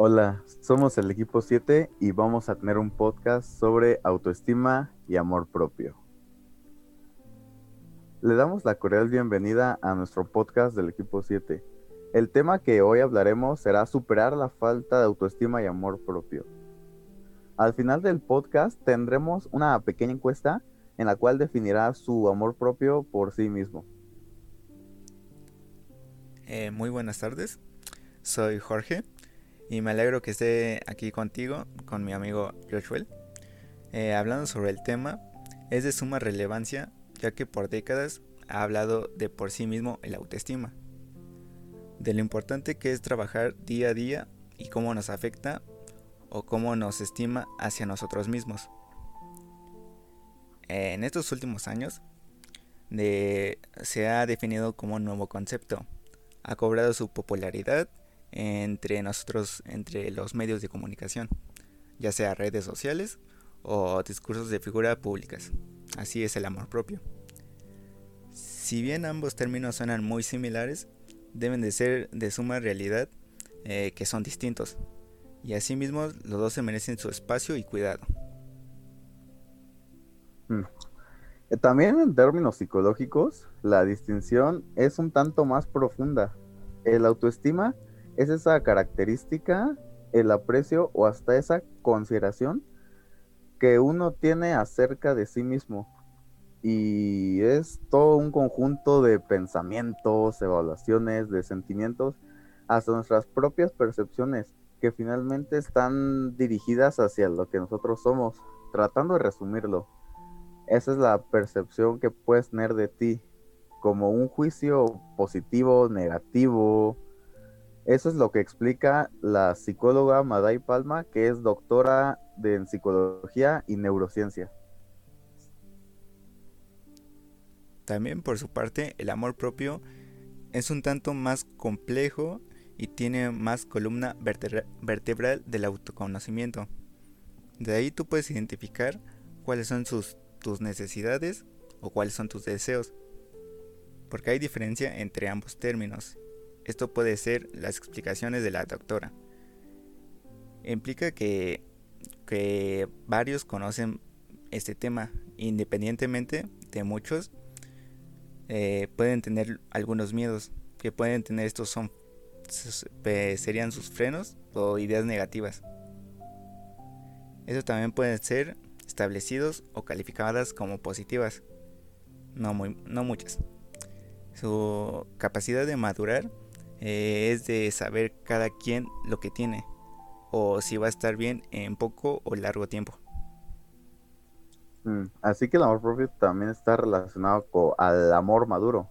Hola, somos el equipo 7 y vamos a tener un podcast sobre autoestima y amor propio. Le damos la cordial bienvenida a nuestro podcast del equipo 7. El tema que hoy hablaremos será superar la falta de autoestima y amor propio. Al final del podcast tendremos una pequeña encuesta en la cual definirá su amor propio por sí mismo. Eh, muy buenas tardes, soy Jorge y me alegro que esté aquí contigo, con mi amigo Joshua. Eh, hablando sobre el tema, es de suma relevancia ya que por décadas ha hablado de por sí mismo el autoestima, de lo importante que es trabajar día a día y cómo nos afecta o cómo nos estima hacia nosotros mismos. En estos últimos años se ha definido como un nuevo concepto, ha cobrado su popularidad entre nosotros, entre los medios de comunicación, ya sea redes sociales o discursos de figura públicas. Así es el amor propio. Si bien ambos términos suenan muy similares, deben de ser de suma realidad eh, que son distintos, y asimismo los dos se merecen su espacio y cuidado. Mm. Eh, también en términos psicológicos, la distinción es un tanto más profunda. El autoestima es esa característica, el aprecio o hasta esa consideración que uno tiene acerca de sí mismo. Y es todo un conjunto de pensamientos, evaluaciones, de sentimientos, hasta nuestras propias percepciones, que finalmente están dirigidas hacia lo que nosotros somos, tratando de resumirlo. Esa es la percepción que puedes tener de ti, como un juicio positivo, negativo, eso es lo que explica la psicóloga Maday Palma, que es doctora en psicología y neurociencia. También por su parte, el amor propio es un tanto más complejo y tiene más columna vertebral del autoconocimiento. De ahí tú puedes identificar cuáles son tus necesidades o cuáles son tus deseos. Porque hay diferencia entre ambos términos esto puede ser las explicaciones de la doctora. Implica que, varios conocen este tema, independientemente de muchos, eh, pueden tener algunos miedos, que pueden tener estos son serían sus frenos o ideas negativas. Eso también pueden ser establecidos o calificadas como positivas, no, muy, no muchas. Su capacidad de madurar eh, es de saber cada quien lo que tiene o si va a estar bien en poco o largo tiempo. Mm, así que el amor propio también está relacionado con al amor maduro.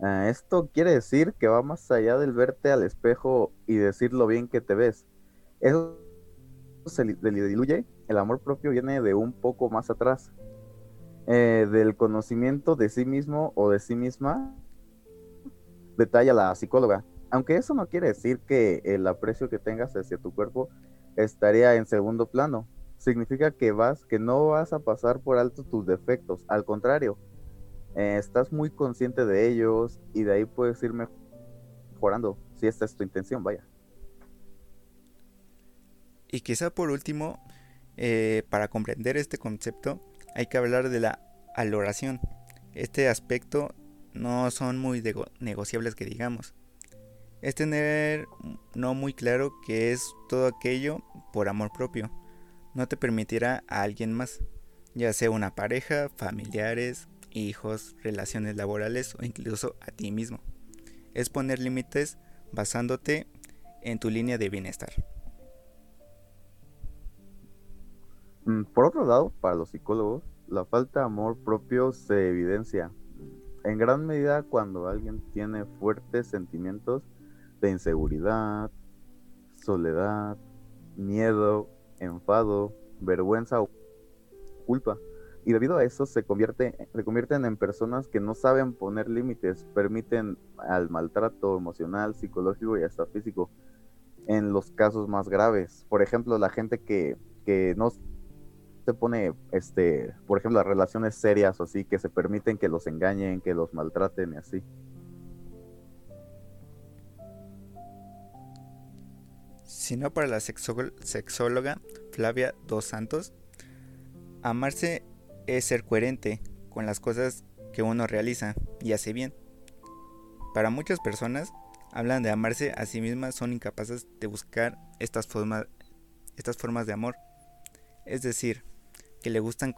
Eh, esto quiere decir que va más allá del verte al espejo y decir lo bien que te ves. Eso se diluye. El amor propio viene de un poco más atrás. Eh, del conocimiento de sí mismo o de sí misma detalla la psicóloga. Aunque eso no quiere decir que el aprecio que tengas hacia tu cuerpo estaría en segundo plano. Significa que vas, que no vas a pasar por alto tus defectos. Al contrario, eh, estás muy consciente de ellos y de ahí puedes ir mejorando. Si esta es tu intención, vaya. Y quizá por último, eh, para comprender este concepto, hay que hablar de la aloración. Este aspecto no son muy negociables que digamos. Es tener no muy claro que es todo aquello por amor propio. No te permitirá a alguien más, ya sea una pareja, familiares, hijos, relaciones laborales o incluso a ti mismo. Es poner límites basándote en tu línea de bienestar. Mm, por otro lado, para los psicólogos, la falta de amor propio se evidencia en gran medida cuando alguien tiene fuertes sentimientos de inseguridad, soledad, miedo, enfado, vergüenza o culpa. Y debido a eso se, convierte, se convierten en personas que no saben poner límites, permiten al maltrato emocional, psicológico y hasta físico en los casos más graves. Por ejemplo, la gente que, que no se pone, este, por ejemplo, las relaciones serias o así, que se permiten que los engañen, que los maltraten y así. sino para la sexóloga Flavia Dos Santos, amarse es ser coherente con las cosas que uno realiza y hace bien. Para muchas personas, hablan de amarse a sí mismas, son incapaces de buscar estas, formas estas formas de amor. Es decir, que le gustan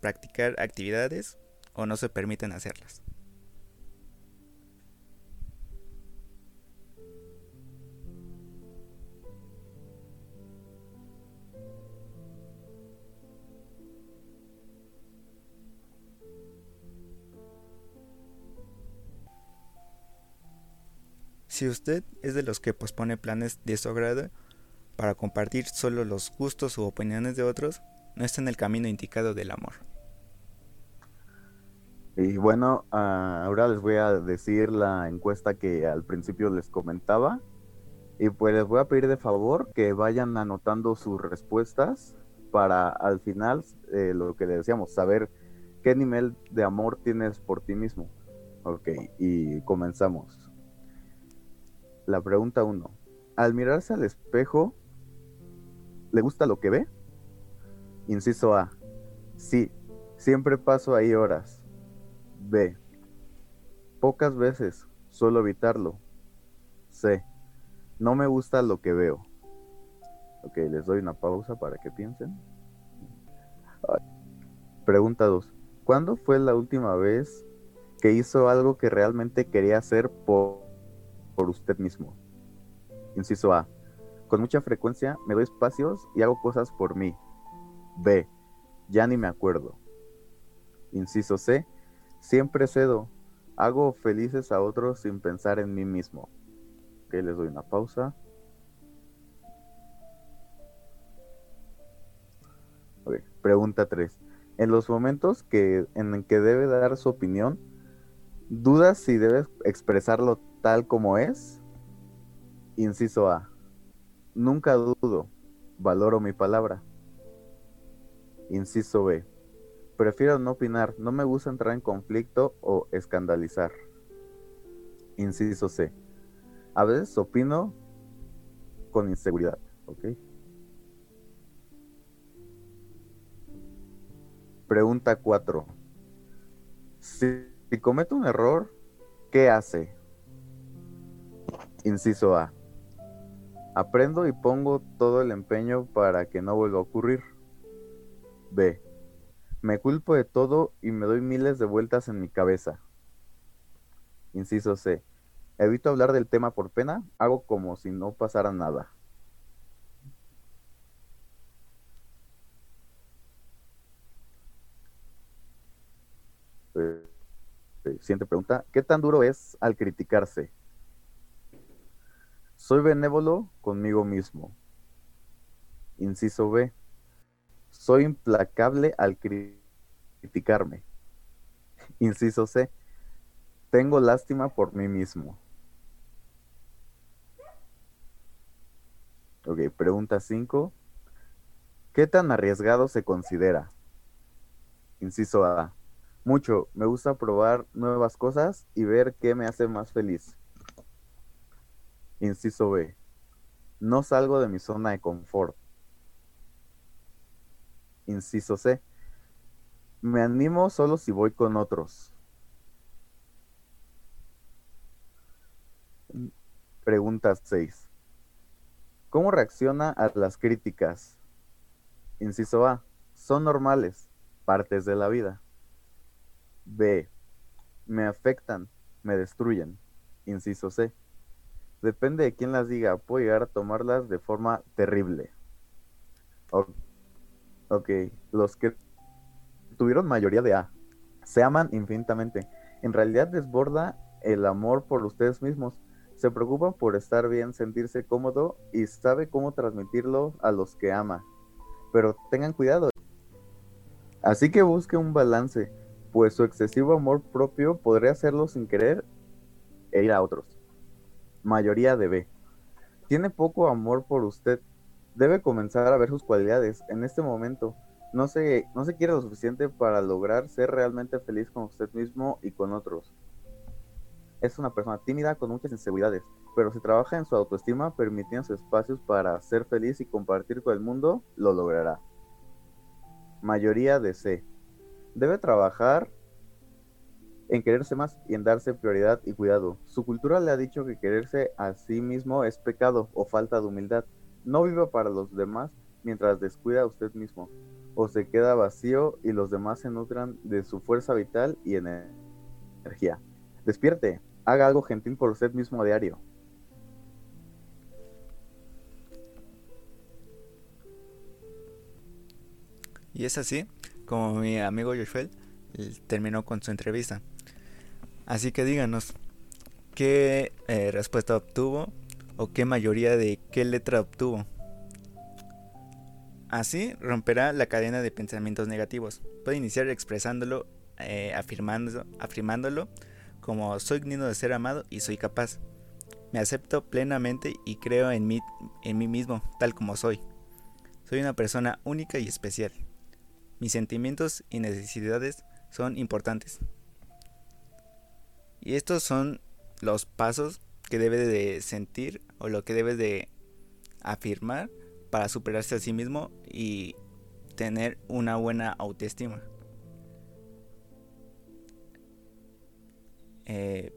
practicar actividades o no se permiten hacerlas. Si usted es de los que pospone planes de su agrado para compartir solo los gustos u opiniones de otros, no está en el camino indicado del amor. Y bueno, ah, ahora les voy a decir la encuesta que al principio les comentaba. Y pues les voy a pedir de favor que vayan anotando sus respuestas para al final, eh, lo que les decíamos, saber qué nivel de amor tienes por ti mismo. Ok, y comenzamos. La pregunta 1. Al mirarse al espejo, ¿le gusta lo que ve? Inciso A. Sí, siempre paso ahí horas. B. Pocas veces, suelo evitarlo. C. No me gusta lo que veo. Ok, les doy una pausa para que piensen. Pregunta 2. ¿Cuándo fue la última vez que hizo algo que realmente quería hacer por por usted mismo. Inciso A. Con mucha frecuencia me doy espacios y hago cosas por mí. B. Ya ni me acuerdo. Inciso C. Siempre cedo. Hago felices a otros sin pensar en mí mismo. Ok, les doy una pausa. Pregunta 3. En los momentos que, en que debe dar su opinión, ¿dudas si debe expresarlo tal como es. Inciso A. Nunca dudo, valoro mi palabra. Inciso B. Prefiero no opinar, no me gusta entrar en conflicto o escandalizar. Inciso C. A veces opino con inseguridad, ¿ok? Pregunta 4. Si, si cometo un error, ¿qué hace? Inciso A. Aprendo y pongo todo el empeño para que no vuelva a ocurrir. B. Me culpo de todo y me doy miles de vueltas en mi cabeza. Inciso C. Evito hablar del tema por pena, hago como si no pasara nada. Eh, eh, siguiente pregunta. ¿Qué tan duro es al criticarse? Soy benévolo conmigo mismo. Inciso B. Soy implacable al criticarme. Inciso C. Tengo lástima por mí mismo. Ok, pregunta 5. ¿Qué tan arriesgado se considera? Inciso A. Mucho. Me gusta probar nuevas cosas y ver qué me hace más feliz. Inciso B. No salgo de mi zona de confort. Inciso C. Me animo solo si voy con otros. Pregunta 6. ¿Cómo reacciona a las críticas? Inciso A. Son normales, partes de la vida. B. Me afectan, me destruyen. Inciso C. Depende de quién las diga. Puedo llegar a tomarlas de forma terrible. ok, los que tuvieron mayoría de A se aman infinitamente. En realidad desborda el amor por ustedes mismos. Se preocupa por estar bien, sentirse cómodo y sabe cómo transmitirlo a los que ama. Pero tengan cuidado. Así que busque un balance, pues su excesivo amor propio podría hacerlo sin querer e ir a otros mayoría de B. Tiene poco amor por usted. Debe comenzar a ver sus cualidades. En este momento no se, no se quiere lo suficiente para lograr ser realmente feliz con usted mismo y con otros. Es una persona tímida con muchas inseguridades. pero si trabaja en su autoestima, permitiendo espacios para ser feliz y compartir con el mundo, lo logrará. Mayoría de C. Debe trabajar en quererse más y en darse prioridad y cuidado. Su cultura le ha dicho que quererse a sí mismo es pecado o falta de humildad. No viva para los demás mientras descuida a usted mismo, o se queda vacío y los demás se nutran de su fuerza vital y energía. Despierte, haga algo gentil por usted mismo a diario. Y es así como mi amigo Joshua terminó con su entrevista. Así que díganos, ¿qué eh, respuesta obtuvo o qué mayoría de qué letra obtuvo? Así romperá la cadena de pensamientos negativos. Puede iniciar expresándolo, eh, afirmándolo como soy digno de ser amado y soy capaz. Me acepto plenamente y creo en mí, en mí mismo, tal como soy. Soy una persona única y especial. Mis sentimientos y necesidades son importantes. Y estos son los pasos que debe de sentir o lo que debe de afirmar para superarse a sí mismo y tener una buena autoestima. Eh,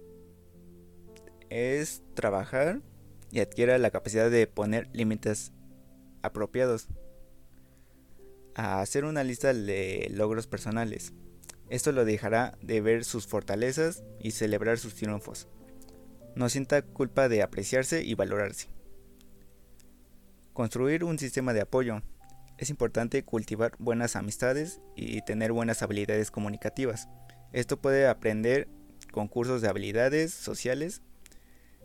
es trabajar y adquiera la capacidad de poner límites apropiados. A hacer una lista de logros personales. Esto lo dejará de ver sus fortalezas y celebrar sus triunfos. No sienta culpa de apreciarse y valorarse. Construir un sistema de apoyo. Es importante cultivar buenas amistades y tener buenas habilidades comunicativas. Esto puede aprender con cursos de habilidades sociales.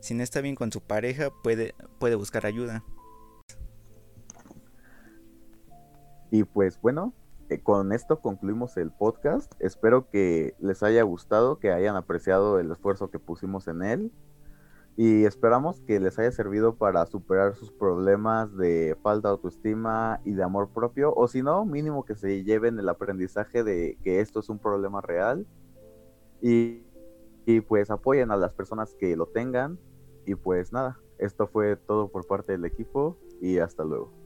Si no está bien con su pareja, puede, puede buscar ayuda. Y pues bueno, eh, con esto concluimos el podcast. Espero que les haya gustado, que hayan apreciado el esfuerzo que pusimos en él. Y esperamos que les haya servido para superar sus problemas de falta de autoestima y de amor propio. O si no, mínimo que se lleven el aprendizaje de que esto es un problema real. Y, y pues apoyen a las personas que lo tengan. Y pues nada, esto fue todo por parte del equipo y hasta luego.